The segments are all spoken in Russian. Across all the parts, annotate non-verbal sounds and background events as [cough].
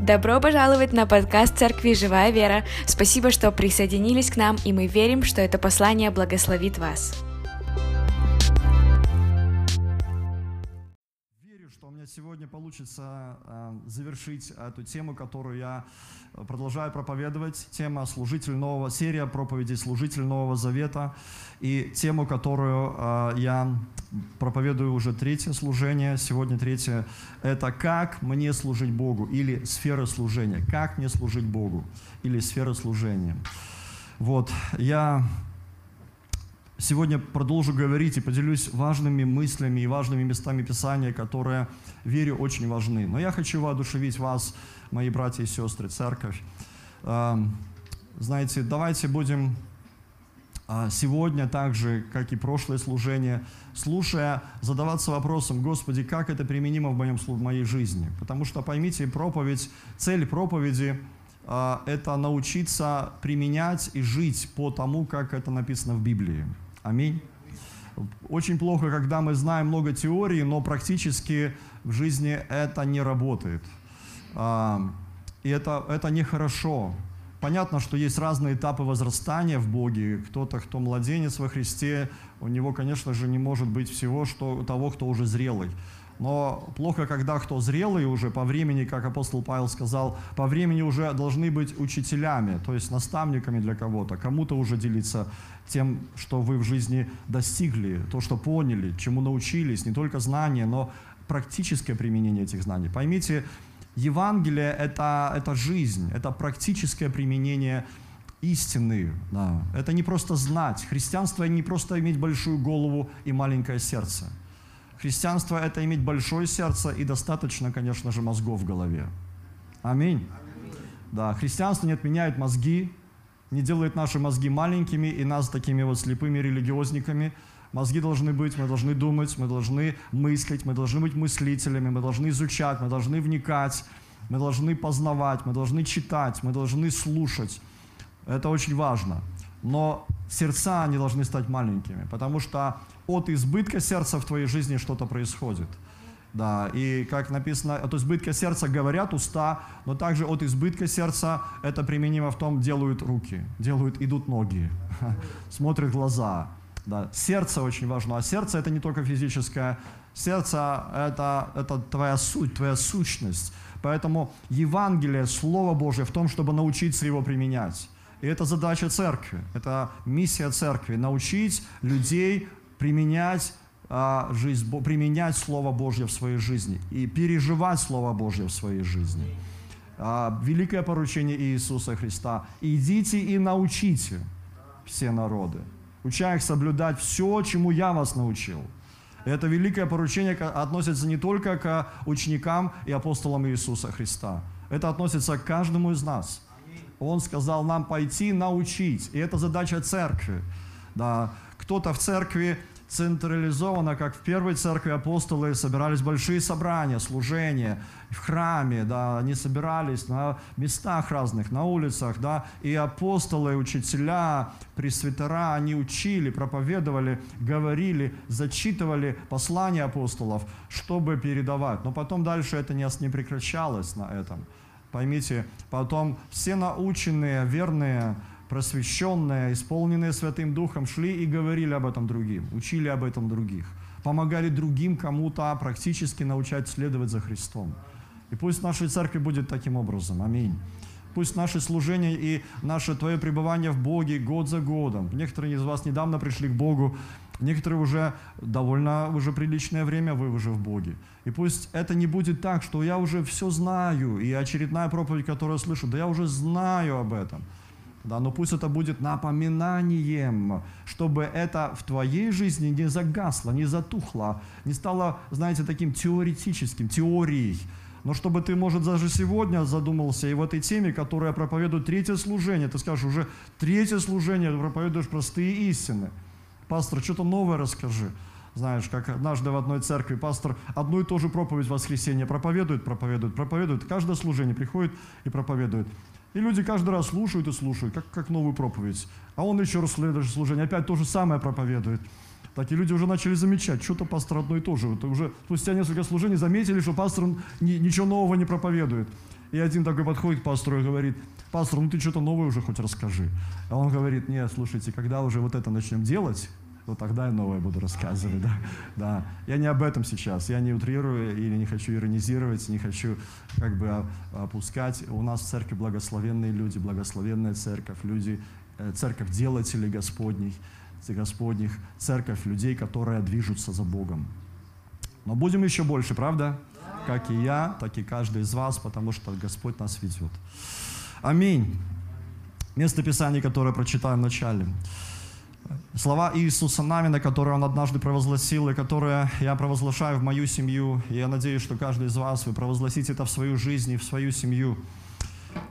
Добро пожаловать на подкаст Церкви «Живая вера». Спасибо, что присоединились к нам, и мы верим, что это послание благословит вас. Сегодня получится э, завершить эту тему, которую я продолжаю проповедовать. Тема «Служитель нового», серия проповедей «Служитель нового завета». И тему, которую э, я проповедую уже третье служение, сегодня третье, это «Как мне служить Богу?» или «Сфера служения». «Как мне служить Богу?» или «Сфера служения». Вот, я сегодня продолжу говорить и поделюсь важными мыслями и важными местами Писания, которые, верю, очень важны. Но я хочу воодушевить вас, мои братья и сестры, церковь. Знаете, давайте будем а, сегодня так же, как и прошлое служение, слушая, задаваться вопросом, Господи, как это применимо в, моем, в моей жизни? Потому что, поймите, проповедь, цель проповеди а, – это научиться применять и жить по тому, как это написано в Библии. Аминь. Очень плохо, когда мы знаем много теории, но практически в жизни это не работает. А, и это, это нехорошо. Понятно, что есть разные этапы возрастания в Боге. Кто-то, кто младенец во Христе, у него, конечно же, не может быть всего что, того, кто уже зрелый. Но плохо, когда кто зрелый уже по времени, как апостол Павел сказал, по времени уже должны быть учителями, то есть наставниками для кого-то, кому-то уже делиться тем, что вы в жизни достигли, то, что поняли, чему научились, не только знания, но практическое применение этих знаний. Поймите, Евангелие это, – это жизнь, это практическое применение истины. Да. Это не просто знать. Христианство – не просто иметь большую голову и маленькое сердце. Христианство – это иметь большое сердце и достаточно, конечно же, мозгов в голове. Аминь. Да, христианство не отменяет мозги, не делает наши мозги маленькими и нас такими вот слепыми религиозниками – Мозги должны быть, мы должны думать, мы должны мыслить, мы должны быть мыслителями, мы должны изучать, мы должны вникать, мы должны познавать, мы должны читать, мы должны слушать. Это очень важно. Но сердца не должны стать маленькими, потому что от избытка сердца в твоей жизни что-то происходит. Да, и как написано, от избытка сердца говорят уста, но также от избытка сердца это применимо в том, делают руки, делают, идут ноги, [laughs] смотрят глаза, да. Сердце очень важно. А сердце это не только физическое. Сердце это, это твоя суть, твоя сущность. Поэтому Евангелие, Слово Божье в том, чтобы научиться его применять. И это задача церкви, это миссия церкви. Научить людей применять а, жизнь, применять Слово Божье в своей жизни и переживать Слово Божье в своей жизни. А, великое поручение Иисуса Христа. Идите и научите все народы уча их соблюдать все, чему я вас научил. это великое поручение относится не только к ученикам и апостолам Иисуса Христа. Это относится к каждому из нас. Он сказал нам пойти научить. И это задача церкви. Да. Кто-то в церкви централизованно, как в первой церкви апостолы собирались большие собрания, служения в храме, да, они собирались на местах разных, на улицах, да, и апостолы, учителя, пресвитера, они учили, проповедовали, говорили, зачитывали послания апостолов, чтобы передавать. Но потом дальше это не, не прекращалось на этом. Поймите, потом все наученные, верные, просвещенные, исполненные Святым Духом, шли и говорили об этом другим, учили об этом других, помогали другим кому-то практически научать следовать за Христом. И пусть в нашей церкви будет таким образом. Аминь. Пусть наше служение и наше Твое пребывание в Боге год за годом. Некоторые из вас недавно пришли к Богу, некоторые уже довольно уже приличное время вы уже в Боге. И пусть это не будет так, что я уже все знаю, и очередная проповедь, которую я слышу, да я уже знаю об этом. Да, но пусть это будет напоминанием, чтобы это в твоей жизни не загасло, не затухло, не стало, знаете, таким теоретическим, теорией, но чтобы ты, может, даже сегодня задумался и в этой теме, которая проповедует третье служение, ты скажешь, уже третье служение, проповедуешь простые истины. Пастор, что-то новое расскажи. Знаешь, как однажды в одной церкви пастор одну и ту же проповедь воскресенье проповедует, проповедует, проповедует. Каждое служение приходит и проповедует. И люди каждый раз слушают и слушают, как, как новую проповедь. А он еще раз следующее служение опять то же самое проповедует. Так и люди уже начали замечать, что-то пастор одно и то же. Это уже спустя несколько служений заметили, что пастор ни, ничего нового не проповедует. И один такой подходит к пастору и говорит, пастор, ну ты что-то новое уже хоть расскажи. А он говорит, нет, слушайте, когда уже вот это начнем делать, вот тогда я новое буду рассказывать. Да? Да. Я не об этом сейчас. Я не утрирую или не хочу иронизировать, не хочу как бы опускать. У нас в церкви благословенные люди, благословенная церковь, люди, э, церковь делателей Господних, Господних, церковь людей, которые движутся за Богом. Но будем еще больше, правда? Как и я, так и каждый из вас, потому что Господь нас ведет. Аминь. Место Писания, которое прочитаем в начале. Слова Иисуса Навина, которые Он однажды провозгласил, и которые я провозглашаю в мою семью. И я надеюсь, что каждый из вас, вы провозгласите это в свою жизнь и в свою семью.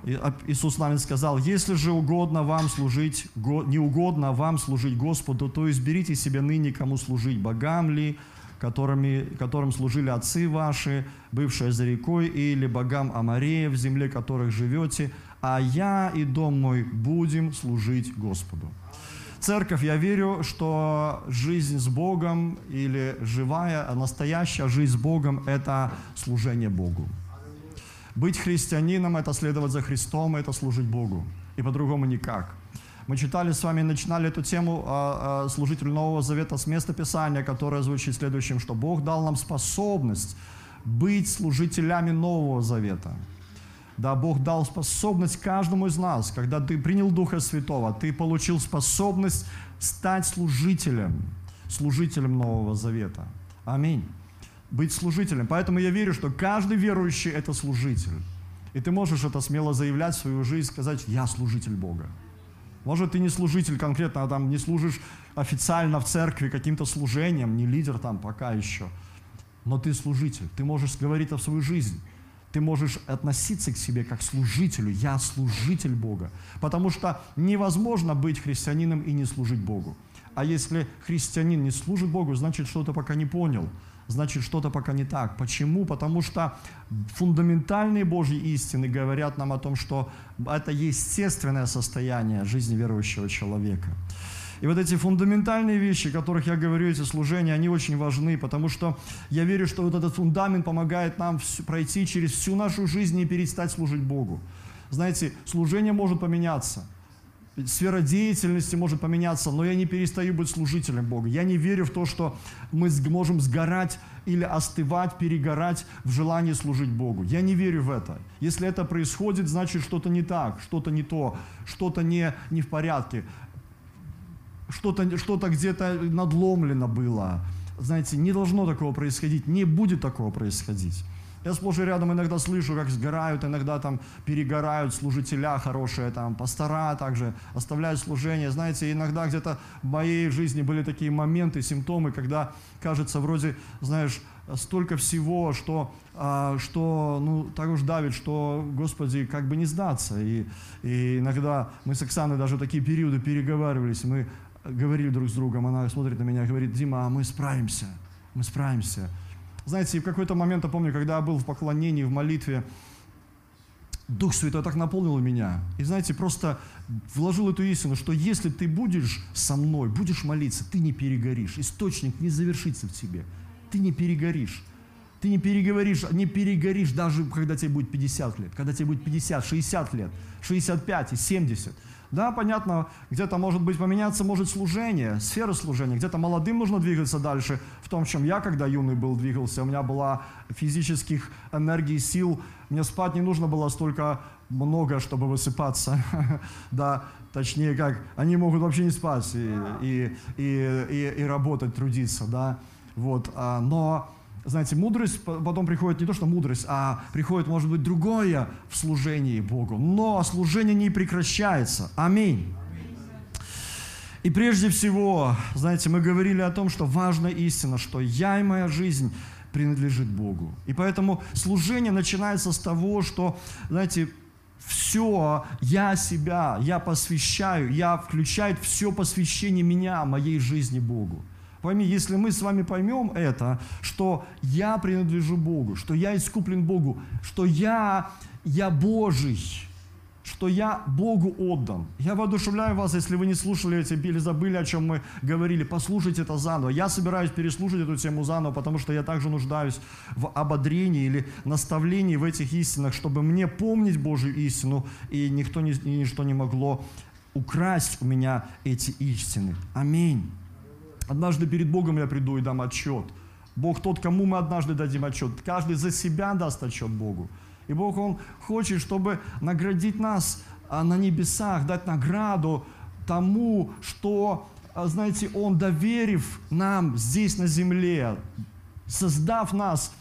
И Иисус Навин сказал, если же угодно вам служить, не угодно вам служить Господу, то изберите себе ныне, кому служить, богам ли, которыми, которым служили отцы ваши, бывшие за рекой, или богам Амарея, в земле которых живете, а я и дом мой будем служить Господу. Церковь, я верю, что жизнь с Богом или живая, настоящая жизнь с Богом – это служение Богу. Быть христианином – это следовать за Христом, это служить Богу. И по-другому никак. Мы читали с вами, начинали эту тему а, а, служитель Нового Завета с места Писания, которое звучит следующим, что Бог дал нам способность быть служителями Нового Завета – да, Бог дал способность каждому из нас. Когда ты принял Духа Святого, ты получил способность стать служителем, служителем Нового Завета. Аминь. Быть служителем. Поэтому я верю, что каждый верующий – это служитель. И ты можешь это смело заявлять в свою жизнь, сказать, я служитель Бога. Может, ты не служитель конкретно, а там не служишь официально в церкви каким-то служением, не лидер там пока еще. Но ты служитель. Ты можешь говорить о свою жизнь ты можешь относиться к себе как служителю. Я служитель Бога. Потому что невозможно быть христианином и не служить Богу. А если христианин не служит Богу, значит, что-то пока не понял. Значит, что-то пока не так. Почему? Потому что фундаментальные Божьи истины говорят нам о том, что это естественное состояние жизни верующего человека. И вот эти фундаментальные вещи, о которых я говорю, эти служения, они очень важны, потому что я верю, что вот этот фундамент помогает нам пройти через всю нашу жизнь и перестать служить Богу. Знаете, служение может поменяться. Сфера деятельности может поменяться, но я не перестаю быть служителем Бога. Я не верю в то, что мы можем сгорать или остывать, перегорать в желании служить Богу. Я не верю в это. Если это происходит, значит что-то не так, что-то не то, что-то не, не в порядке что-то что где-то надломлено было. Знаете, не должно такого происходить, не будет такого происходить. Я сплошь и рядом иногда слышу, как сгорают, иногда там перегорают служителя хорошие, там пастора также оставляют служение. Знаете, иногда где-то в моей жизни были такие моменты, симптомы, когда кажется вроде, знаешь, столько всего, что, а, что ну, так уж давит, что, Господи, как бы не сдаться. И, и иногда мы с Оксаной даже такие периоды переговаривались, мы говорили друг с другом, она смотрит на меня и говорит, Дима, а мы справимся, мы справимся. Знаете, в какой-то момент, я помню, когда я был в поклонении, в молитве, Дух Святой так наполнил меня. И знаете, просто вложил эту истину, что если ты будешь со мной, будешь молиться, ты не перегоришь. Источник не завершится в тебе. Ты не перегоришь. Ты не переговоришь, не перегоришь даже когда тебе будет 50 лет, когда тебе будет 50, 60 лет, 65 и 70. Да, понятно, где-то может быть поменяться может служение, сфера служения, где-то молодым нужно двигаться дальше, в том, чем я, когда юный был, двигался, у меня была физических энергий, сил, мне спать не нужно было столько много, чтобы высыпаться, [laughs] да, точнее как, они могут вообще не спать и, и, и, и, и работать, трудиться, да, вот, а, но знаете, мудрость потом приходит не то, что мудрость, а приходит, может быть, другое в служении Богу. Но служение не прекращается. Аминь. И прежде всего, знаете, мы говорили о том, что важная истина, что я и моя жизнь принадлежит Богу. И поэтому служение начинается с того, что, знаете, все, я себя, я посвящаю, я включаю все посвящение меня, моей жизни Богу. Пойми, если мы с вами поймем это, что я принадлежу Богу, что я искуплен Богу, что я, я Божий, что я Богу отдан. Я воодушевляю вас, если вы не слушали эти или забыли, о чем мы говорили, послушайте это заново. Я собираюсь переслушать эту тему заново, потому что я также нуждаюсь в ободрении или наставлении в этих истинах, чтобы мне помнить Божью истину, и никто и ничто не могло украсть у меня эти истины. Аминь. Однажды перед Богом я приду и дам отчет. Бог тот, кому мы однажды дадим отчет. Каждый за себя даст отчет Богу. И Бог, Он хочет, чтобы наградить нас а, на небесах, дать награду тому, что, а, знаете, Он, доверив нам здесь на земле, создав нас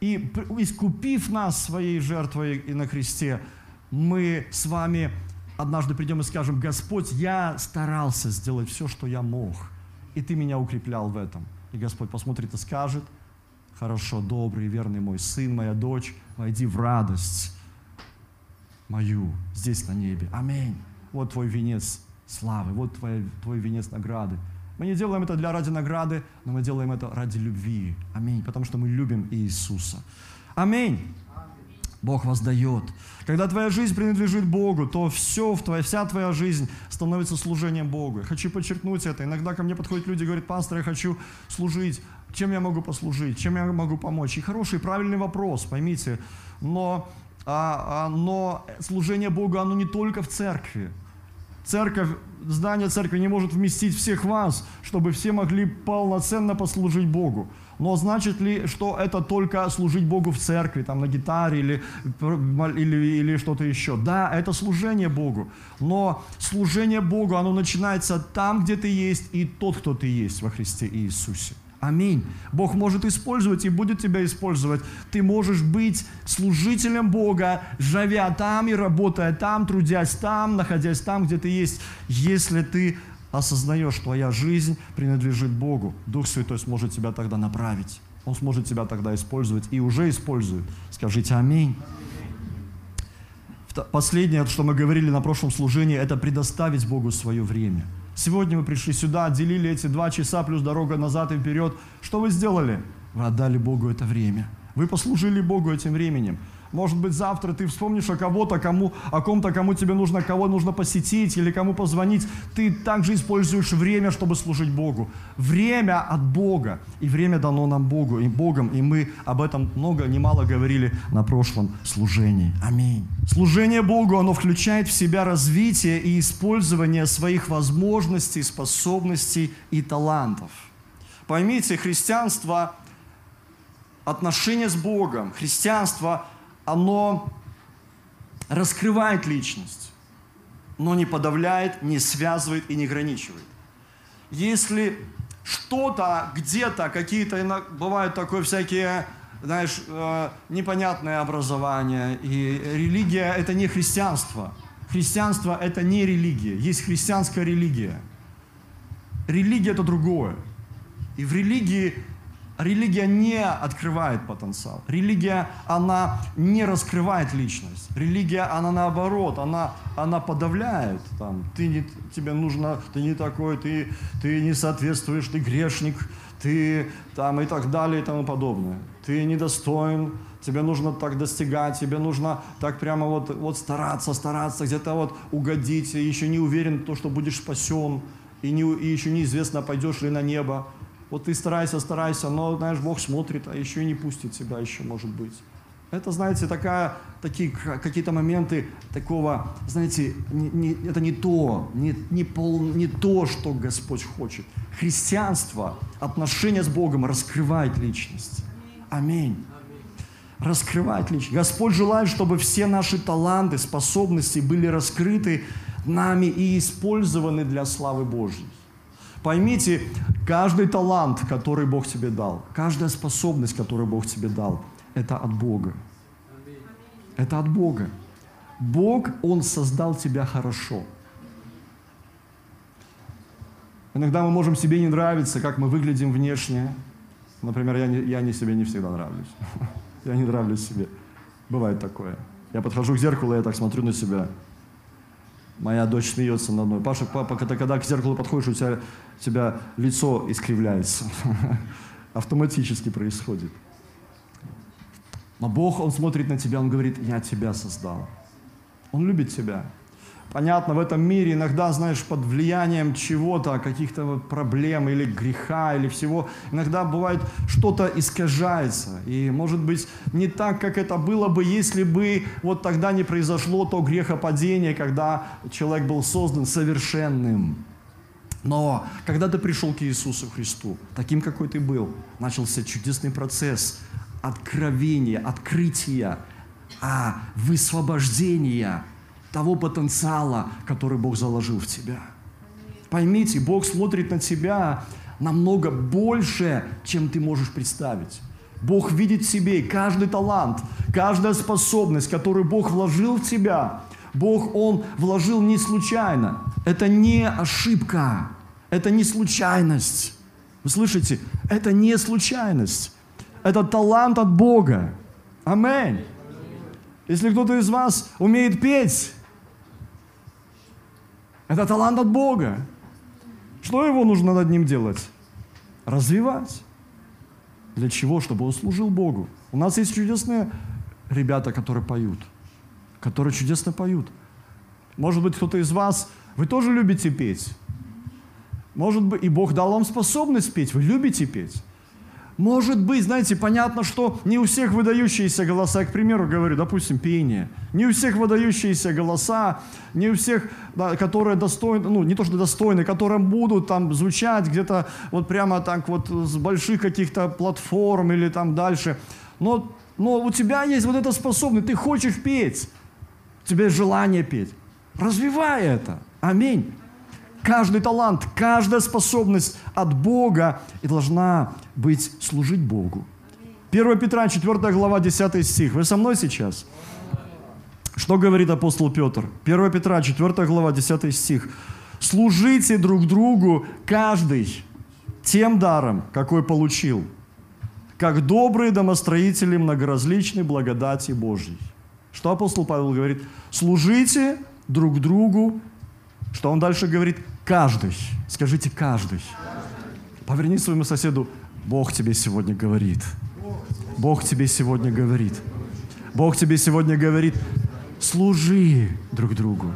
и искупив нас своей жертвой и на кресте, мы с вами однажды придем и скажем, Господь, я старался сделать все, что я мог, и Ты меня укреплял в этом. И Господь посмотрит и скажет, хорошо, добрый, верный мой сын, моя дочь, войди в радость мою здесь на небе. Аминь. Вот твой венец славы, вот твой, твой венец награды. Мы не делаем это для ради награды, но мы делаем это ради любви. Аминь. Потому что мы любим Иисуса. Аминь. Бог воздает. Когда твоя жизнь принадлежит Богу, то все, твоя, вся твоя жизнь становится служением Богу. Я хочу подчеркнуть это. Иногда ко мне подходят люди и говорят, пастор, я хочу служить. Чем я могу послужить? Чем я могу помочь? И хороший, правильный вопрос, поймите. Но, а, а, но служение Богу, оно не только в церкви. Церковь, здание церкви не может вместить всех вас, чтобы все могли полноценно послужить Богу. Но значит ли, что это только служить Богу в церкви, там на гитаре или, или, или что-то еще? Да, это служение Богу. Но служение Богу, оно начинается там, где ты есть, и тот, кто ты есть во Христе Иисусе. Аминь. Бог может использовать и будет тебя использовать. Ты можешь быть служителем Бога, живя там и работая там, трудясь там, находясь там, где ты есть, если ты осознаешь, твоя жизнь принадлежит Богу, Дух Святой сможет тебя тогда направить. Он сможет тебя тогда использовать и уже использует. Скажите аминь. Последнее, что мы говорили на прошлом служении, это предоставить Богу свое время. Сегодня мы пришли сюда, отделили эти два часа плюс дорога назад и вперед. Что вы сделали? Вы отдали Богу это время. Вы послужили Богу этим временем. Может быть, завтра ты вспомнишь о кого-то, кому, о ком-то, кому тебе нужно, кого нужно посетить или кому позвонить. Ты также используешь время, чтобы служить Богу. Время от Бога. И время дано нам Богу и Богом. И мы об этом много, немало говорили на прошлом служении. Аминь. Служение Богу, оно включает в себя развитие и использование своих возможностей, способностей и талантов. Поймите, христианство отношение с Богом, христианство оно раскрывает личность, но не подавляет, не связывает и не ограничивает. Если что-то, где-то, какие-то, бывают такое всякие, знаешь, э, непонятное образование, и религия – это не христианство. Христианство – это не религия. Есть христианская религия. Религия – это другое. И в религии Религия не открывает потенциал. Религия, она не раскрывает личность. Религия, она наоборот, она, она подавляет. Там, ты не, тебе нужно, ты не такой, ты, ты не соответствуешь, ты грешник, ты там и так далее и тому подобное. Ты недостоин, тебе нужно так достигать, тебе нужно так прямо вот, вот стараться, стараться, где-то вот угодить, и еще не уверен в том, что будешь спасен, и, не, и еще неизвестно, пойдешь ли на небо. Вот ты старайся, старайся, но, знаешь, Бог смотрит, а еще и не пустит тебя еще, может быть. Это, знаете, такая, такие какие-то моменты такого, знаете, не, не, это не то, не, не, пол, не то, что Господь хочет. Христианство, отношение с Богом раскрывает личность. Аминь. Раскрывает личность. Господь желает, чтобы все наши таланты, способности были раскрыты нами и использованы для славы Божьей. Поймите, каждый талант, который Бог тебе дал, каждая способность, которую Бог тебе дал, это от Бога. Это от Бога. Бог, Он создал тебя хорошо. Иногда мы можем себе не нравиться, как мы выглядим внешне. Например, я, не, я не себе не всегда нравлюсь. [laughs] Я не нравлюсь себе. Бывает такое. Я подхожу к зеркалу, я так смотрю на себя. Моя дочь смеется над мной. Паша, папа, когда, когда к зеркалу подходишь, у тебя, у тебя лицо искривляется. [laughs] Автоматически происходит. Но Бог, Он смотрит на тебя, Он говорит, я тебя создал. Он любит тебя. Понятно, в этом мире иногда, знаешь, под влиянием чего-то, каких-то вот проблем или греха, или всего, иногда бывает что-то искажается. И может быть не так, как это было бы, если бы вот тогда не произошло то грехопадение, когда человек был создан совершенным. Но когда ты пришел к Иисусу Христу, таким, какой ты был, начался чудесный процесс откровения, открытия, а высвобождения того потенциала, который Бог заложил в тебя. Поймите, Бог смотрит на тебя намного больше, чем ты можешь представить. Бог видит в себе каждый талант, каждая способность, которую Бог вложил в тебя. Бог, Он вложил не случайно. Это не ошибка, это не случайность. Вы слышите? Это не случайность. Это талант от Бога. Аминь. Если кто-то из вас умеет петь, это талант от Бога. Что его нужно над ним делать? Развивать. Для чего? Чтобы он служил Богу. У нас есть чудесные ребята, которые поют, которые чудесно поют. Может быть, кто-то из вас, вы тоже любите петь. Может быть, и Бог дал вам способность петь, вы любите петь. Может быть, знаете, понятно, что не у всех выдающиеся голоса, я, к примеру, говорю, допустим, пение, не у всех выдающиеся голоса, не у всех, да, которые достойны, ну, не то, что достойны, которые будут там звучать где-то вот прямо так вот с больших каких-то платформ или там дальше. Но, но у тебя есть вот эта способность, ты хочешь петь, у тебя есть желание петь. Развивай это. Аминь. Каждый талант, каждая способность от Бога и должна быть служить Богу. 1 Петра, 4 глава, 10 стих. Вы со мной сейчас? Что говорит апостол Петр? 1 Петра, 4 глава, 10 стих. «Служите друг другу каждый тем даром, какой получил, как добрые домостроители многоразличной благодати Божьей». Что апостол Павел говорит? Служите друг другу. Что он дальше говорит? Каждый. Скажите каждый. Поверни своему соседу, Бог тебе сегодня говорит. Бог тебе сегодня говорит. Бог тебе сегодня говорит, служи друг другу.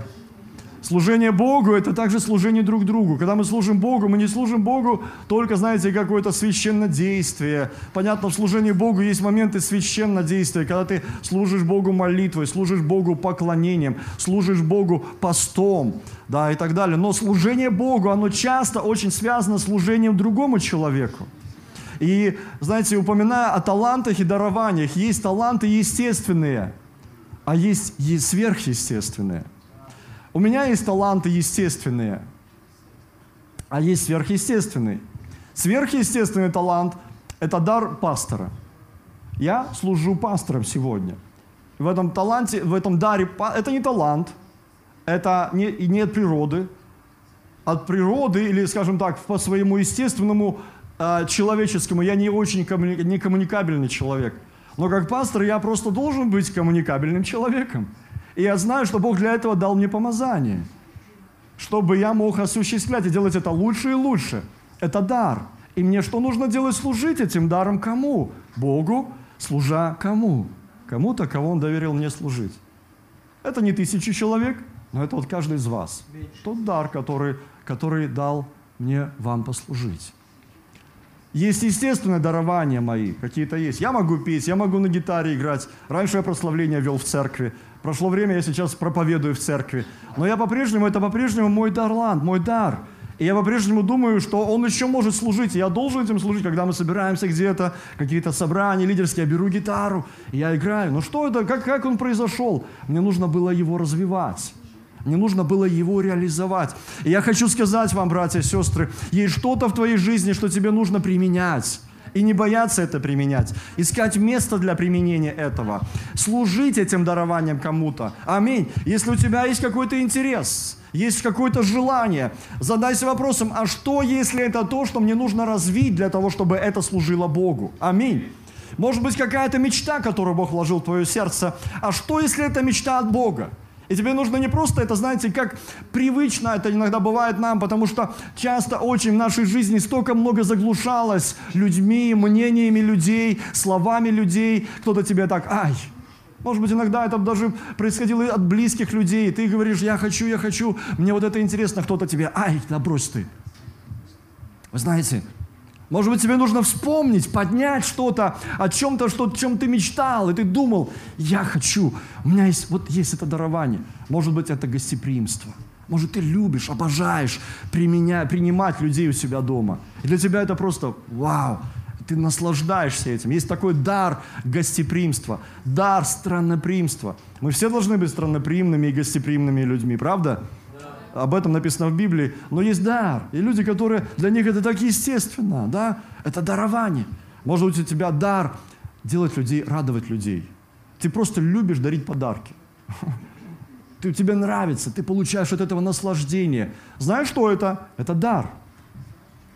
Служение Богу – это также служение друг другу. Когда мы служим Богу, мы не служим Богу только, знаете, какое-то священное действие. Понятно, в служении Богу есть моменты священного действия, когда ты служишь Богу молитвой, служишь Богу поклонением, служишь Богу постом, да, и так далее. Но служение Богу, оно часто очень связано с служением другому человеку. И, знаете, упоминая о талантах и дарованиях, есть таланты естественные, а есть сверхъестественные – у меня есть таланты естественные, а есть сверхъестественный. Сверхъестественный талант – это дар пастора. Я служу пастором сегодня. В этом таланте, в этом даре, это не талант, это не, не от природы. От природы, или, скажем так, по своему естественному э, человеческому, я не очень коммуни, не коммуникабельный человек. Но как пастор я просто должен быть коммуникабельным человеком. И я знаю, что Бог для этого дал мне помазание, чтобы я мог осуществлять и делать это лучше и лучше. Это дар. И мне что нужно делать? Служить этим даром кому? Богу, служа кому? Кому-то, кого Он доверил мне служить. Это не тысячи человек, но это вот каждый из вас. Тот дар, который, который дал мне вам послужить. Есть естественное дарование мои, какие-то есть. Я могу петь, я могу на гитаре играть. Раньше я прославление вел в церкви. Прошло время, я сейчас проповедую в церкви. Но я по-прежнему, это по-прежнему мой дарланд, мой дар. И я по-прежнему думаю, что он еще может служить. Я должен этим служить, когда мы собираемся где-то, какие-то собрания лидерские, я беру гитару, я играю. Но что это, как, как он произошел? Мне нужно было его развивать. Мне нужно было его реализовать. И я хочу сказать вам, братья и сестры, есть что-то в твоей жизни, что тебе нужно применять и не бояться это применять, искать место для применения этого, служить этим дарованием кому-то. Аминь. Если у тебя есть какой-то интерес, есть какое-то желание, задайся вопросом, а что, если это то, что мне нужно развить для того, чтобы это служило Богу? Аминь. Может быть, какая-то мечта, которую Бог вложил в твое сердце. А что, если это мечта от Бога? И тебе нужно не просто это, знаете, как привычно это иногда бывает нам, потому что часто очень в нашей жизни столько много заглушалось людьми, мнениями людей, словами людей. Кто-то тебе так, ай, Может быть, иногда это даже происходило от близких людей. Ты говоришь, я хочу, я хочу, мне вот это интересно, кто-то тебе, ай, да брось ты. Вы знаете, может быть, тебе нужно вспомнить, поднять что-то, о чем-то, что, о чем ты мечтал, и ты думал, я хочу, у меня есть, вот есть это дарование. Может быть, это гостеприимство. Может, ты любишь, обожаешь применя, принимать людей у себя дома. И для тебя это просто вау, ты наслаждаешься этим. Есть такой дар гостеприимства, дар странноприимства. Мы все должны быть странноприимными и гостеприимными людьми, правда? Об этом написано в Библии, но есть дар. И люди, которые, для них это так естественно, да, это дарование. Может быть, у тебя дар делать людей, радовать людей. Ты просто любишь дарить подарки. [laughs] Ты, тебе нравится, ты получаешь от этого наслаждение. Знаешь, что это? Это дар.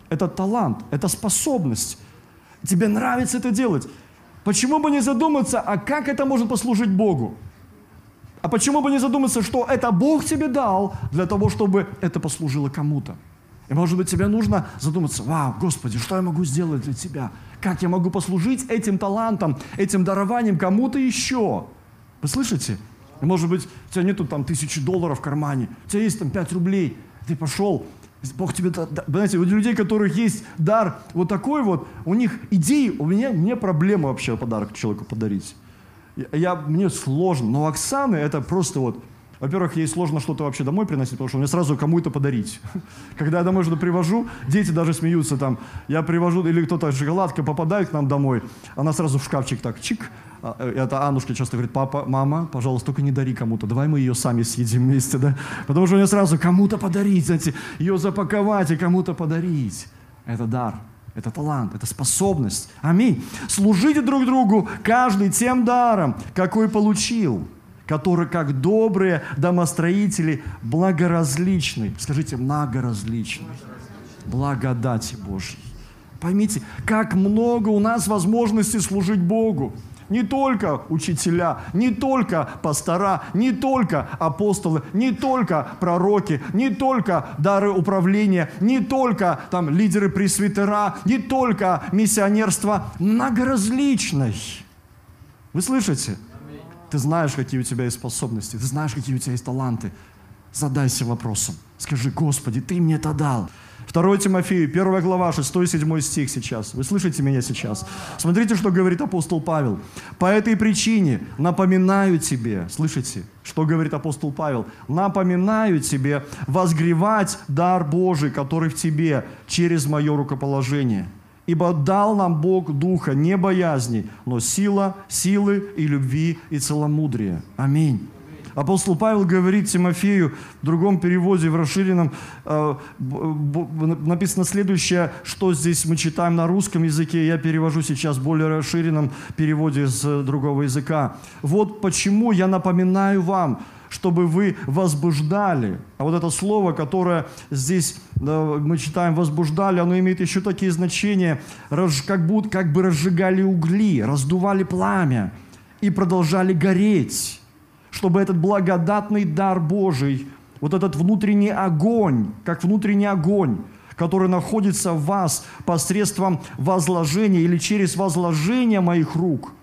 Это талант, это способность. Тебе нравится это делать. Почему бы не задуматься, а как это может послужить Богу? А почему бы не задуматься, что это Бог тебе дал для того, чтобы это послужило кому-то? И может быть тебе нужно задуматься, вау, Господи, что я могу сделать для Тебя? Как я могу послужить этим талантом, этим дарованием кому-то еще? Вы слышите? И может быть, у тебя нету там тысячи долларов в кармане, у тебя есть там пять рублей, ты пошел, Бог тебе, знаете, у людей, у которых есть дар вот такой вот, у них идеи, у меня не проблема вообще подарок человеку подарить я, мне сложно, но Оксаны это просто вот, во-первых, ей сложно что-то вообще домой приносить, потому что мне сразу кому-то подарить. [laughs] Когда я домой что-то привожу, дети даже смеются там. Я привожу, или кто-то, шоколадка попадает к нам домой, она сразу в шкафчик так, чик. А, э, это Аннушка часто говорит, папа, мама, пожалуйста, только не дари кому-то, давай мы ее сами съедим вместе, да? Потому что мне сразу кому-то подарить, знаете, ее запаковать и кому-то подарить. Это дар. Это талант, это способность. Аминь. Служите друг другу, каждый тем даром, какой получил, который, как добрые домостроители, благоразличный. Скажите, многоразличный. Благодати Божьей. Поймите, как много у нас возможностей служить Богу не только учителя, не только пастора, не только апостолы, не только пророки, не только дары управления, не только там лидеры пресвитера, не только миссионерство, многоразличной. Вы слышите? Ты знаешь, какие у тебя есть способности, ты знаешь, какие у тебя есть таланты. Задайся вопросом. Скажи, Господи, Ты мне это дал. 2 Тимофею, 1 глава, 6-7 стих сейчас. Вы слышите меня сейчас? Смотрите, что говорит апостол Павел. «По этой причине напоминаю тебе». Слышите, что говорит апостол Павел? «Напоминаю тебе возгревать дар Божий, который в тебе, через мое рукоположение». Ибо дал нам Бог духа не боязни, но сила, силы и любви и целомудрия. Аминь. Апостол Павел говорит Тимофею в другом переводе, в расширенном, э, написано следующее, что здесь мы читаем на русском языке, я перевожу сейчас в более расширенном переводе с другого языка. «Вот почему я напоминаю вам, чтобы вы возбуждали. А вот это слово, которое здесь мы читаем «возбуждали», оно имеет еще такие значения, как, будто, как бы разжигали угли, раздували пламя и продолжали гореть чтобы этот благодатный дар Божий, вот этот внутренний огонь, как внутренний огонь, который находится в вас посредством возложения или через возложение моих рук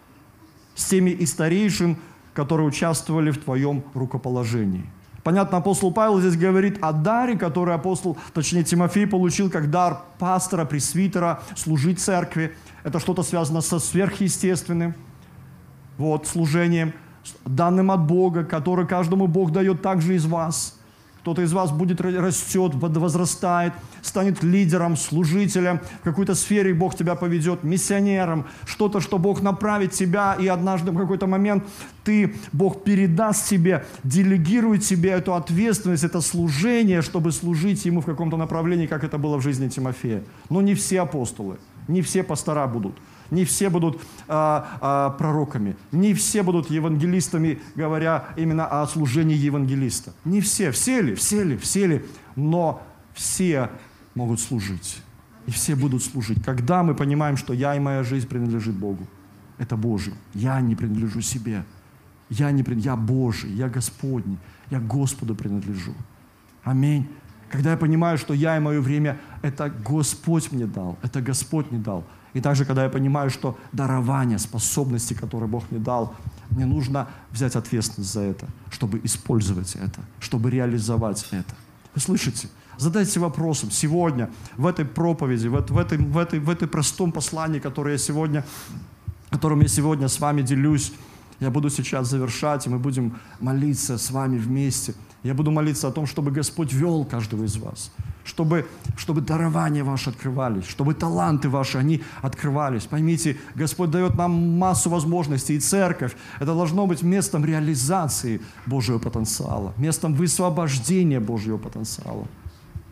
с теми и старейшин, которые участвовали в твоем рукоположении. Понятно, апостол Павел здесь говорит о даре, который апостол, точнее Тимофей получил как дар пастора, пресвитера, служить церкви. Это что-то связано со сверхъестественным вот, служением – данным от Бога, который каждому Бог дает также из вас. Кто-то из вас будет растет, возрастает, станет лидером, служителем. В какой-то сфере Бог тебя поведет, миссионером. Что-то, что Бог направит тебя, и однажды в какой-то момент ты, Бог передаст тебе, делегирует тебе эту ответственность, это служение, чтобы служить Ему в каком-то направлении, как это было в жизни Тимофея. Но не все апостолы, не все пастора будут. Не все будут а, а, пророками, не все будут евангелистами, говоря именно о служении евангелиста. Не все, все ли, все ли, все ли, но все могут служить. И все будут служить. Когда мы понимаем, что я и моя жизнь принадлежит Богу. Это Божий. Я не принадлежу себе. Я, не, я Божий, я Господний, я Господу принадлежу. Аминь. Когда я понимаю, что я и мое время, это Господь мне дал, это Господь мне дал. И также, когда я понимаю, что дарование, способности, которые Бог мне дал, мне нужно взять ответственность за это, чтобы использовать это, чтобы реализовать это. Вы слышите? Задайте вопросом сегодня, в этой проповеди, в, в, этой, в, этой, в этой простом послании, которое я сегодня, которым я сегодня с вами делюсь, я буду сейчас завершать, и мы будем молиться с вами вместе. Я буду молиться о том, чтобы Господь вел каждого из вас, чтобы, чтобы дарования ваши открывались, чтобы таланты ваши, они открывались. Поймите, Господь дает нам массу возможностей, и церковь, это должно быть местом реализации Божьего потенциала, местом высвобождения Божьего потенциала.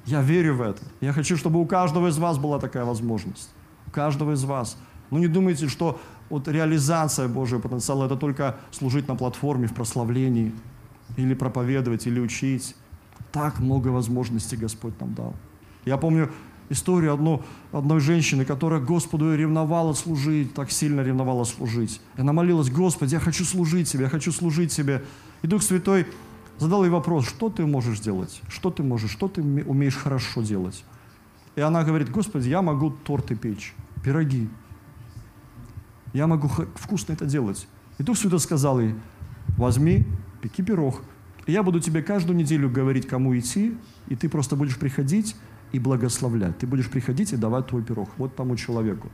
Я верю в это. Я хочу, чтобы у каждого из вас была такая возможность. У каждого из вас. Ну не думайте, что вот реализация Божьего потенциала – это только служить на платформе в прославлении, или проповедовать, или учить. Так много возможностей Господь нам дал. Я помню историю одну, одной женщины, которая Господу ревновала служить, так сильно ревновала служить. Она молилась, Господи, я хочу служить Тебе, я хочу служить Тебе. И Дух Святой задал ей вопрос, что ты можешь делать, что ты можешь, что ты умеешь хорошо делать. И она говорит, Господи, я могу торты печь, пироги. Я могу вкусно это делать. И Дух Святой сказал ей, возьми, И я буду тебе каждую неделю говорить, кому идти, и ты просто будешь приходить и благословлять. Ты будешь приходить и давать твой пирог вот тому человеку.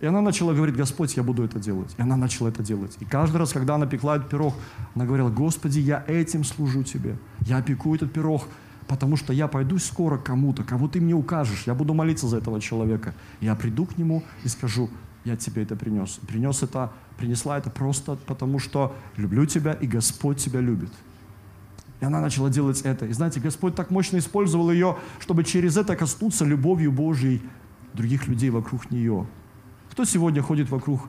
И она начала говорить, Господь, я буду это делать. И она начала это делать. И каждый раз, когда она пекла этот пирог, она говорила, Господи, я этим служу Тебе. Я пеку этот пирог, потому что я пойду скоро кому-то, кого Ты мне укажешь. Я буду молиться за этого человека. Я приду к нему и скажу, я тебе это принес. Принес это, принесла это просто потому, что люблю тебя, и Господь тебя любит. И она начала делать это. И знаете, Господь так мощно использовал ее, чтобы через это коснуться любовью Божьей других людей вокруг нее. Кто сегодня ходит вокруг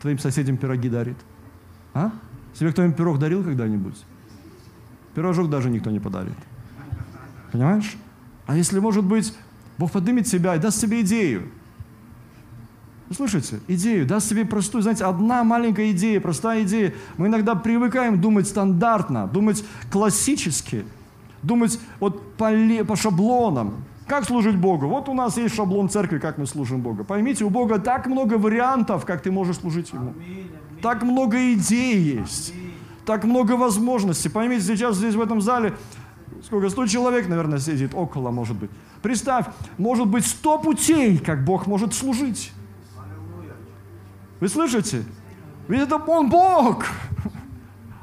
твоим соседям пироги дарит? А? Себе кто-нибудь пирог дарил когда-нибудь? Пирожок даже никто не подарит. Понимаешь? А если, может быть, Бог поднимет себя и даст тебе идею. Вы слышите? Идею, даст себе простую, знаете, одна маленькая идея, простая идея. Мы иногда привыкаем думать стандартно, думать классически, думать вот по, по шаблонам. Как служить Богу? Вот у нас есть шаблон церкви, как мы служим Богу. Поймите, у Бога так много вариантов, как ты можешь служить Ему. Так много идей есть. Так много возможностей. Поймите, сейчас здесь в этом зале сколько, сто человек, наверное, сидит, около, может быть. Представь, может быть, сто путей, как Бог может служить. Вы слышите? Ведь это Он Бог.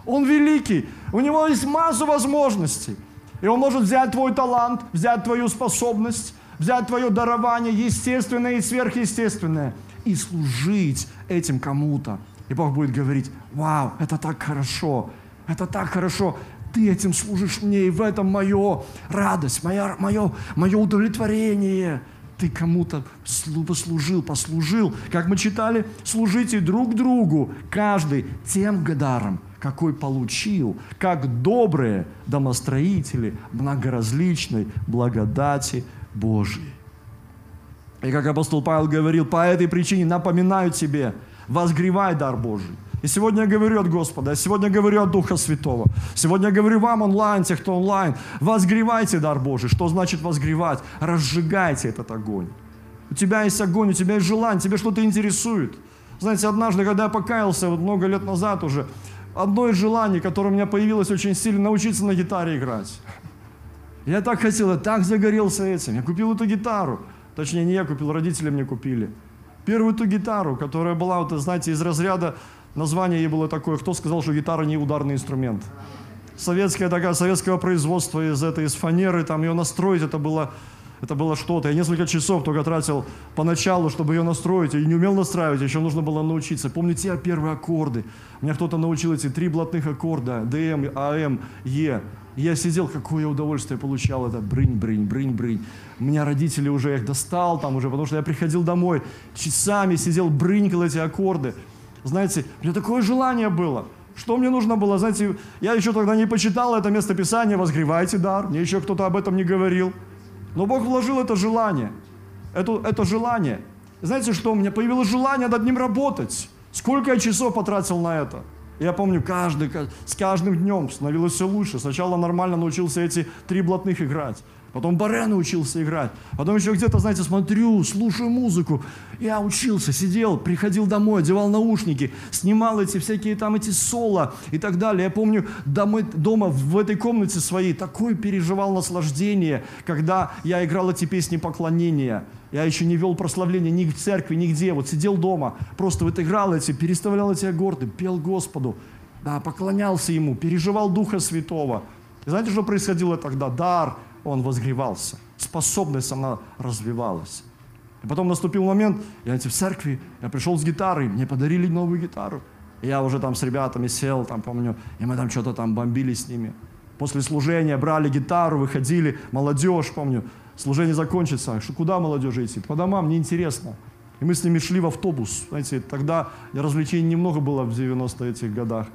Он великий. У Него есть массу возможностей. И Он может взять твой талант, взять твою способность, взять твое дарование, естественное и сверхъестественное, и служить этим кому-то. И Бог будет говорить, вау, это так хорошо, это так хорошо, ты этим служишь мне, и в этом мое радость, моя, мое, мое удовлетворение. Ты кому-то послужил, послужил. Как мы читали, служите друг другу, каждый тем даром, какой получил, как добрые домостроители многоразличной благодати Божьей. И как апостол Павел говорил, по этой причине напоминаю тебе, возгревай дар Божий. И сегодня я говорю от Господа, я сегодня говорю от Духа Святого. Сегодня я говорю вам онлайн, тех, кто онлайн, возгревайте дар Божий. Что значит возгревать? Разжигайте этот огонь. У тебя есть огонь, у тебя есть желание, тебе что-то интересует. Знаете, однажды, когда я покаялся, вот много лет назад уже, одно из желаний, которое у меня появилось очень сильно, научиться на гитаре играть. Я так хотел, я так загорелся этим. Я купил эту гитару. Точнее, не я купил, родители мне купили. Первую эту гитару, которая была, вот, знаете, из разряда, название ей было такое, кто сказал, что гитара не ударный инструмент. Советская такая, советского производства из этой, из фанеры, там ее настроить, это было это было что-то. Я несколько часов только тратил поначалу, чтобы ее настроить. Я не умел настраивать, еще нужно было научиться. Помню те первые аккорды. Меня кто-то научил эти три блатных аккорда. ДМ, АМ, Е. я сидел, какое удовольствие получал. Это брынь, брынь, брынь, брынь. У меня родители уже, я их достал там уже, потому что я приходил домой, часами сидел, брынькал эти аккорды. Знаете, у меня такое желание было. Что мне нужно было? Знаете, я еще тогда не почитал это место Писания, возгревайте дар. Мне еще кто-то об этом не говорил. Но Бог вложил это желание. Это, это желание. Знаете что? У меня появилось желание над ним работать. Сколько я часов потратил на это? Я помню, каждый, с каждым днем становилось все лучше. Сначала нормально научился эти три блатных играть. Потом барена учился играть. Потом еще где-то, знаете, смотрю, слушаю музыку. Я учился, сидел, приходил домой, одевал наушники, снимал эти всякие там эти соло и так далее. Я помню, домой, дома в этой комнате своей такое переживал наслаждение, когда я играл эти песни поклонения. Я еще не вел прославление ни в церкви, нигде. Вот сидел дома, просто вот играл эти, переставлял эти аккорды, пел Господу. Да, поклонялся Ему, переживал Духа Святого. И знаете, что происходило тогда? Дар, он возгревался. Способность, она развивалась. И потом наступил момент, я в церкви, я пришел с гитарой, мне подарили новую гитару. И я уже там с ребятами сел, там помню, и мы там что-то там бомбили с ними. После служения брали гитару, выходили, молодежь, помню, служение закончится, что куда молодежь идти? По домам, неинтересно. И мы с ними шли в автобус. Знаете, тогда развлечений немного было в 90 этих годах.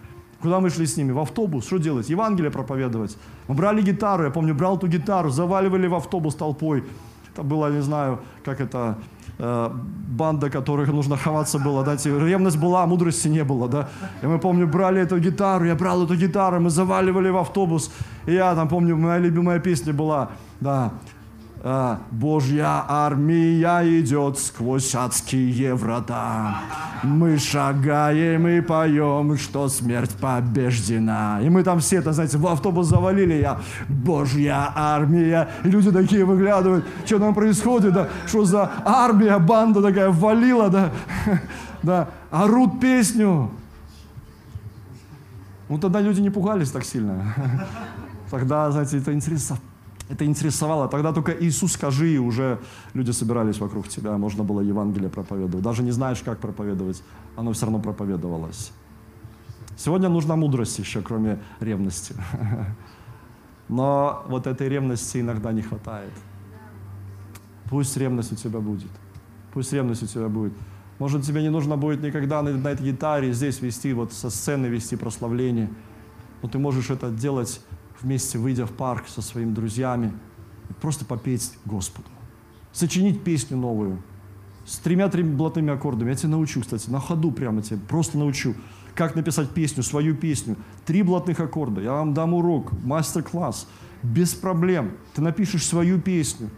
Куда мы шли с ними? В автобус. Что делать? Евангелие проповедовать. Мы брали гитару, я помню, брал эту гитару, заваливали в автобус толпой. Это было, не знаю, как это, э, банда, которых нужно ховаться было, да, ревность была, а мудрости не было, да. И мы, помню, брали эту гитару, я брал эту гитару, мы заваливали в автобус. И я там, помню, моя любимая песня была, да, а, Божья армия идет сквозь адские врата. Мы шагаем и поем, что смерть побеждена. И мы там все это, знаете, в автобус завалили. Я, Божья армия. И люди такие выглядывают, что там происходит, да? Что за армия, банда такая валила, да? [laughs] Да, орут песню. Ну тогда люди не пугались так сильно. [laughs] Тогда, знаете, это интересно это интересовало. Тогда только Иисус скажи, и уже люди собирались вокруг тебя, можно было Евангелие проповедовать. Даже не знаешь, как проповедовать, оно все равно проповедовалось. Сегодня нужна мудрость еще, кроме ревности. [laughs] Но вот этой ревности иногда не хватает. Пусть ревность у тебя будет. Пусть ревность у тебя будет. Может, тебе не нужно будет никогда на, на этой гитаре здесь вести, вот со сцены вести прославление. Но ты можешь это делать вместе, выйдя в парк со своими друзьями, просто попеть Господу. Сочинить песню новую с тремя-тремя блатными аккордами. Я тебя научу, кстати, на ходу прямо тебе, просто научу. Как написать песню, свою песню. Три блатных аккорда. Я вам дам урок, мастер-класс. Без проблем. Ты напишешь свою песню.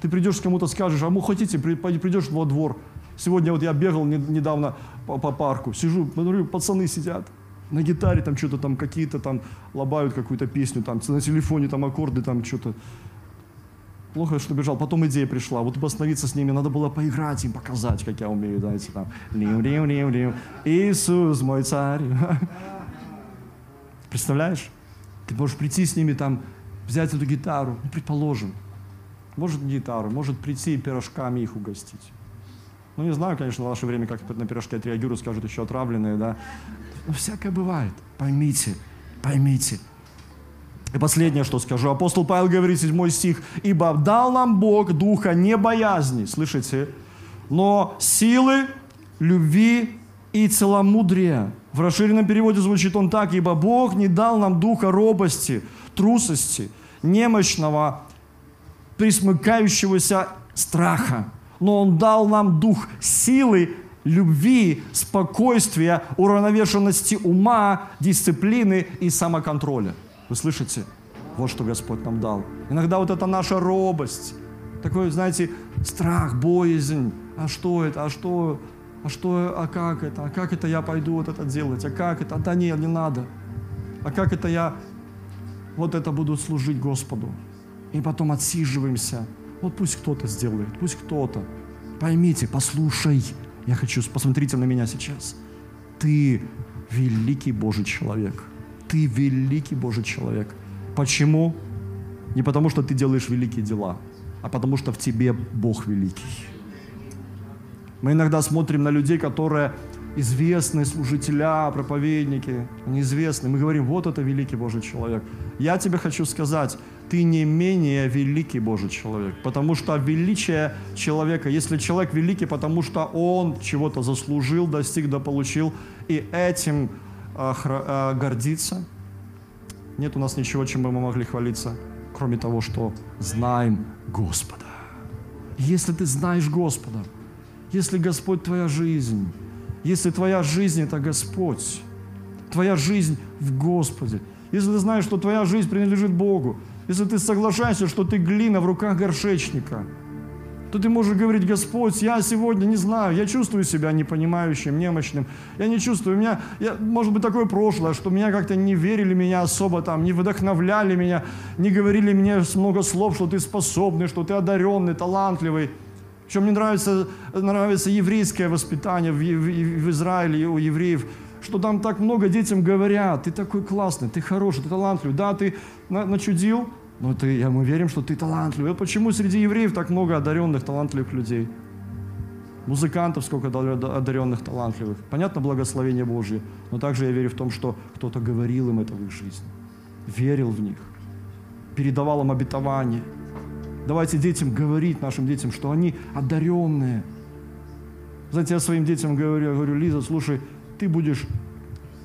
Ты придешь кому-то, скажешь, а мы хотите, придешь во двор. Сегодня вот я бегал недавно по, по парку, сижу, смотрю, пацаны сидят на гитаре там что-то там какие-то там лобают какую-то песню, там на телефоне там аккорды там что-то. Плохо, что бежал. Потом идея пришла. Вот остановиться с ними, надо было поиграть им, показать, как я умею, знаете, там. Лим, лим, лим, лим. Иисус мой царь. [laughs] Представляешь? Ты можешь прийти с ними там, взять эту гитару, ну, предположим. Может гитару, может прийти и пирожками их угостить. Ну, не знаю, конечно, в ваше время, как на пирожки отреагируют, скажут, еще отравленные, да. Но всякое бывает. Поймите, поймите. И последнее, что скажу. Апостол Павел говорит, 7 стих. «Ибо дал нам Бог духа не боязни». Слышите? Но силы, любви и целомудрия. В расширенном переводе звучит он так. «Ибо Бог не дал нам духа робости, трусости, немощного, присмыкающегося страха, но Он дал нам дух силы, любви, спокойствия, уравновешенности ума, дисциплины и самоконтроля. Вы слышите? Вот что Господь нам дал. Иногда вот это наша робость, такой, знаете, страх, боязнь. А что это? А что? А что? А как это? А как это я пойду вот это делать? А как это? Да нет, не надо. А как это я вот это буду служить Господу? И потом отсиживаемся. Вот пусть кто-то сделает, пусть кто-то. Поймите, послушай, я хочу, посмотрите на меня сейчас. Ты великий Божий человек. Ты великий Божий человек. Почему? Не потому, что ты делаешь великие дела, а потому, что в тебе Бог великий. Мы иногда смотрим на людей, которые известные служителя, проповедники, неизвестные. Мы говорим, вот это великий Божий человек. Я тебе хочу сказать, ты не менее великий Божий человек. Потому что величие человека, если человек великий, потому что он чего-то заслужил, достиг, да получил, и этим э, э, гордится, нет у нас ничего, чем бы мы могли хвалиться, кроме того, что знаем Господа. Если ты знаешь Господа, если Господь твоя жизнь, если твоя жизнь – это Господь, твоя жизнь в Господе, если ты знаешь, что твоя жизнь принадлежит Богу, если ты соглашаешься, что ты глина в руках горшечника, то ты можешь говорить, Господь, я сегодня не знаю, я чувствую себя непонимающим, немощным. Я не чувствую, у меня, я, может быть, такое прошлое, что меня как-то не верили меня особо там, не вдохновляли меня, не говорили мне много слов, что ты способный, что ты одаренный, талантливый. Причем мне нравится, нравится еврейское воспитание в, в, в Израиле у евреев, что там так много детям говорят, ты такой классный, ты хороший, ты талантливый. Да, ты начудил, но ты, я, мы верим, что ты талантливый. Вот почему среди евреев так много одаренных, талантливых людей? Музыкантов сколько одаренных, талантливых. Понятно, благословение Божье, но также я верю в том, что кто-то говорил им это в их жизни, верил в них, передавал им обетование. Давайте детям говорить, нашим детям, что они одаренные. Знаете, я своим детям говорю, я говорю, Лиза, слушай, ты будешь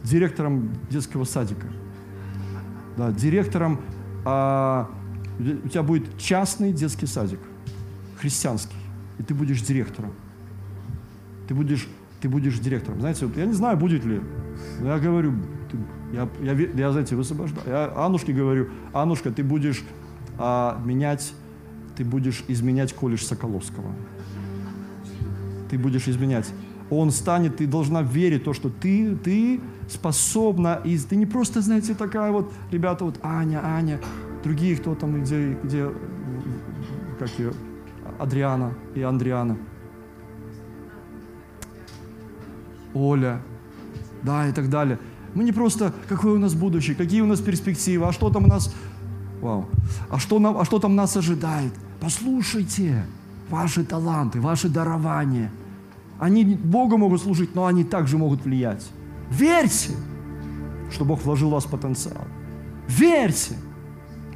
директором детского садика. Да, директором а, у тебя будет частный детский садик, христианский, и ты будешь директором. Ты будешь, ты будешь директором. Знаете, вот я не знаю, будет ли. Но я говорю, ты, я, я, я, знаете, высвобождаю. Я Аннушке говорю, Аннушка, ты будешь а, менять, ты будешь изменять колледж Соколовского. Ты будешь изменять. Он станет, ты должна верить в то, что ты, ты способна, и ты не просто, знаете, такая вот, ребята, вот Аня, Аня, другие, кто там, где, где как ее, Адриана и Андриана. Оля, да, и так далее. Мы не просто, какое у нас будущее, какие у нас перспективы, а что там у нас, вау, а что, нам, а что там нас ожидает. Послушайте, ваши таланты, ваши дарования, они Богу могут служить, но они также могут влиять. Верьте, что Бог вложил в вас потенциал. Верьте.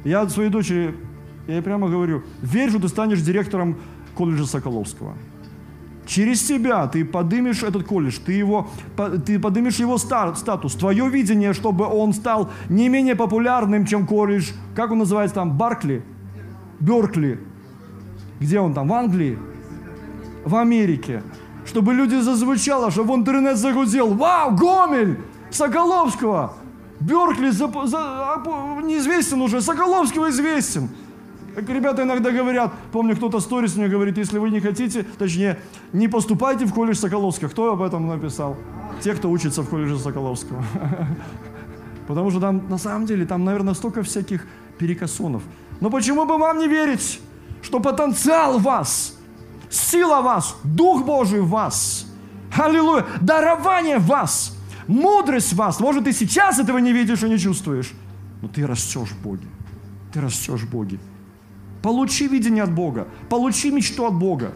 Я своей дочери, я ей прямо говорю, верь, что ты станешь директором колледжа Соколовского. Через тебя ты подымешь этот колледж, ты, его, ты подымешь его статус, твое видение, чтобы он стал не менее популярным, чем колледж, как он называется там, Баркли, Беркли. Где он там, в Англии? В Америке чтобы люди зазвучало, чтобы интернет загудел. Вау, Гомель! Соколовского! Беркли за, за, неизвестен уже, Соколовского известен. Как ребята иногда говорят, помню, кто-то сторис мне говорит, если вы не хотите, точнее, не поступайте в колледж Соколовского. Кто об этом написал? Те, кто учится в колледже Соколовского. [laughs] Потому что там, на самом деле, там, наверное, столько всяких перекосонов. Но почему бы вам не верить, что потенциал вас – сила вас, Дух Божий в вас. Аллилуйя. Дарование в вас. Мудрость в вас. Может, ты сейчас этого не видишь и не чувствуешь, но ты растешь в Боге. Ты растешь в Боге. Получи видение от Бога. Получи мечту от Бога.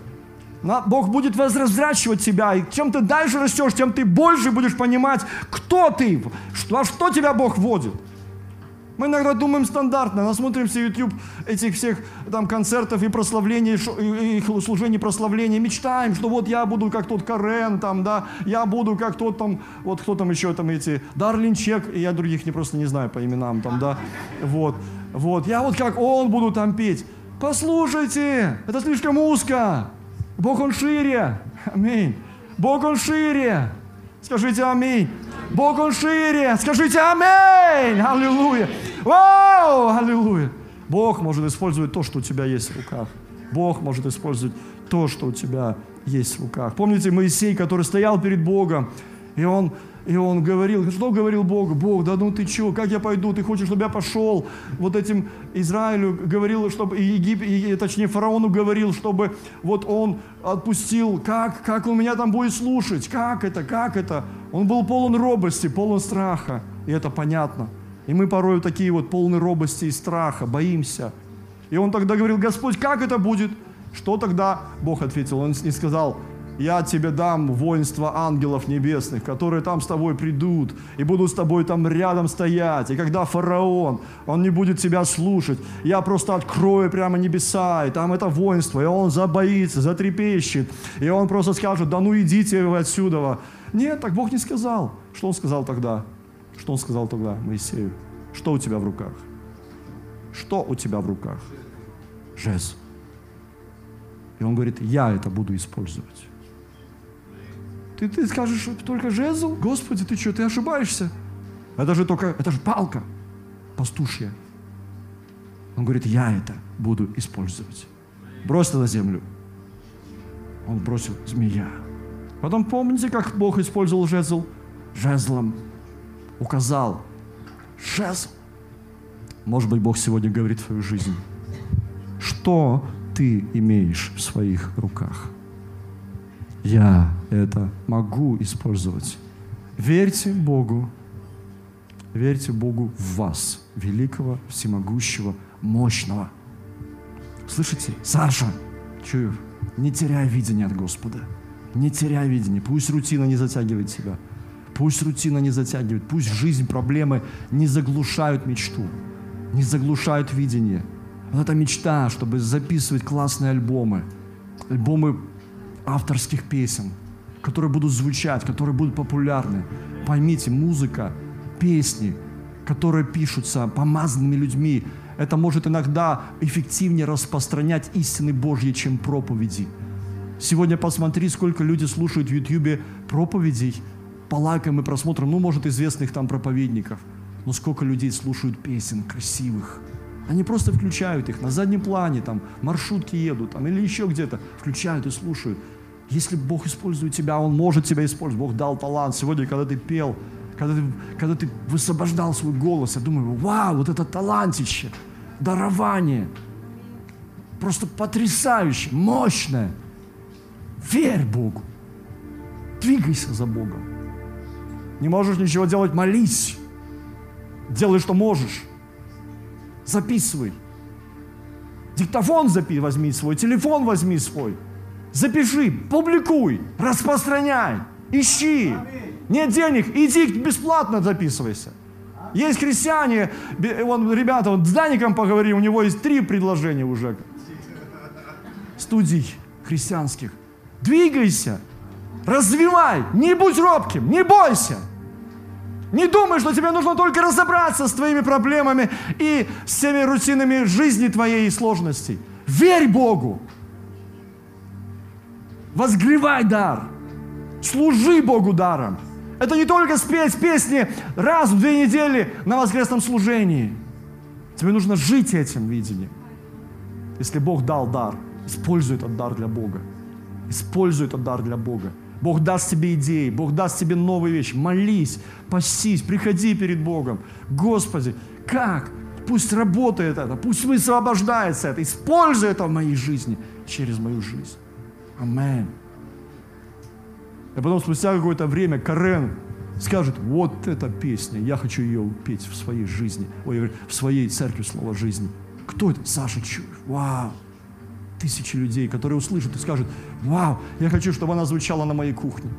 Бог будет возвращать тебя. И чем ты дальше растешь, тем ты больше будешь понимать, кто ты, во что тебя Бог вводит. Мы иногда думаем стандартно, насмотримся YouTube этих всех там концертов и прославлений, и служений прославления, мечтаем, что вот я буду как тот Карен, там, да, я буду как тот там, вот кто там еще там эти, Дарлин Чек, и я других не просто не знаю по именам там, да, вот, вот, я вот как он буду там петь. Послушайте, это слишком узко. Бог он шире. Аминь. Бог он шире. Скажите аминь. Бог он шире. Скажите аминь. Аллилуйя. Вау! Аллилуйя! Бог может использовать то, что у тебя есть в руках. Бог может использовать то, что у тебя есть в руках. Помните Моисей, который стоял перед Богом, и он, и он говорил, что говорил Богу? Бог, да ну ты что, как я пойду, ты хочешь, чтобы я пошел? Вот этим Израилю говорил, чтобы, и Егип, и, точнее фараону говорил, чтобы вот он отпустил, как, как он меня там будет слушать, как это, как это? Он был полон робости, полон страха, и это понятно – и мы порой такие вот полны робости и страха, боимся. И он тогда говорил, Господь, как это будет? Что тогда Бог ответил? Он не сказал, я тебе дам воинство ангелов небесных, которые там с тобой придут и будут с тобой там рядом стоять. И когда фараон, он не будет тебя слушать, я просто открою прямо небеса, и там это воинство, и он забоится, затрепещет, и он просто скажет, да ну идите вы отсюда. Нет, так Бог не сказал. Что он сказал тогда? Что он сказал тогда Моисею? Что у тебя в руках? Что у тебя в руках? Жезл. И он говорит, я это буду использовать. Ты, ты скажешь, только жезл? Господи, ты что, ты ошибаешься? Это же только, это же палка пастушья. Он говорит, я это буду использовать. Брось на землю. Он бросил змея. Потом помните, как Бог использовал жезл? Жезлом указал. Жезл. Может быть, Бог сегодня говорит в твою жизнь. Что ты имеешь в своих руках? Я это могу использовать. Верьте Богу. Верьте Богу в вас, великого, всемогущего, мощного. Слышите? Саша, чую, не теряй видение от Господа. Не теряй видение. Пусть рутина не затягивает тебя. Пусть рутина не затягивает. Пусть жизнь, проблемы не заглушают мечту. Не заглушают видение. Вот эта мечта, чтобы записывать классные альбомы. Альбомы авторских песен, которые будут звучать, которые будут популярны. Поймите, музыка, песни, которые пишутся помазанными людьми, это может иногда эффективнее распространять истины Божьи, чем проповеди. Сегодня посмотри, сколько люди слушают в Ютьюбе проповедей по лайкам и просмотрам, ну, может, известных там проповедников. Но сколько людей слушают песен красивых. Они просто включают их на заднем плане, там, маршрутки едут, там, или еще где-то, включают и слушают. Если Бог использует тебя, Он может тебя использовать. Бог дал талант. Сегодня, когда ты пел, когда ты, когда ты высвобождал свой голос, я думаю, вау, вот это талантище, дарование. Просто потрясающе, мощное. Верь Богу. Двигайся за Богом. Не можешь ничего делать, молись. Делай, что можешь. Записывай. Диктофон запи, возьми свой, телефон возьми свой. Запиши, публикуй, распространяй, ищи. Нет денег, иди бесплатно записывайся. Есть христиане, вон, ребята, вот с Даником поговори, у него есть три предложения уже. Студий христианских. Двигайся, развивай, не будь робким, не бойся. Не думай, что тебе нужно только разобраться с твоими проблемами и с всеми рутинами жизни твоей и сложностей. Верь Богу. Возгревай дар. Служи Богу даром. Это не только спеть песни раз в две недели на воскресном служении. Тебе нужно жить этим видением. Если Бог дал дар, используй этот дар для Бога. Используй этот дар для Бога. Бог даст тебе идеи, Бог даст тебе новые вещи. Молись, постись, приходи перед Богом. Господи, как? Пусть работает это, пусть высвобождается это. Используй это в моей жизни, через мою жизнь. Амен. И потом спустя какое-то время Карен скажет, вот эта песня, я хочу ее петь в своей жизни, ой, в своей церкви слова жизни. Кто это? Саша Чуев. Вау! Тысячи людей, которые услышат и скажут, вау, я хочу, чтобы она звучала на моей кухне.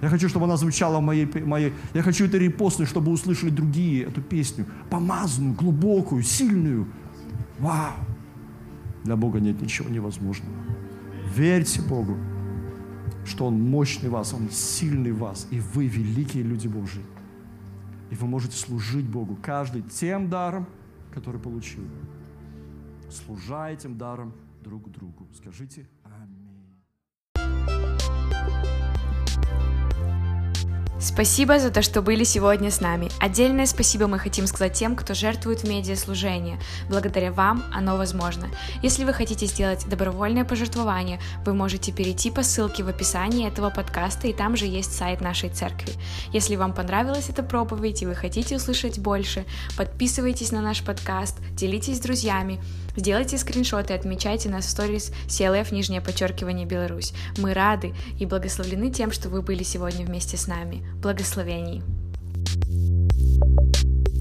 Я хочу, чтобы она звучала в моей, моей... Я хочу это репостнуть, чтобы услышали другие эту песню. Помазанную, глубокую, сильную. Вау! Для Бога нет ничего невозможного. Верьте Богу что Он мощный в вас, Он сильный в вас, и вы великие люди Божьи. И вы можете служить Богу, каждый тем даром, который получил. Служа этим даром друг другу. Скажите Спасибо за то, что были сегодня с нами. Отдельное спасибо мы хотим сказать тем, кто жертвует в медиаслужение. Благодаря вам оно возможно. Если вы хотите сделать добровольное пожертвование, вы можете перейти по ссылке в описании этого подкаста, и там же есть сайт нашей церкви. Если вам понравилась эта проповедь и вы хотите услышать больше, подписывайтесь на наш подкаст, делитесь с друзьями, Сделайте скриншоты, и отмечайте нас в сторис CLF нижнее подчеркивание Беларусь. Мы рады и благословлены тем, что вы были сегодня вместе с нами. Благословений! thank you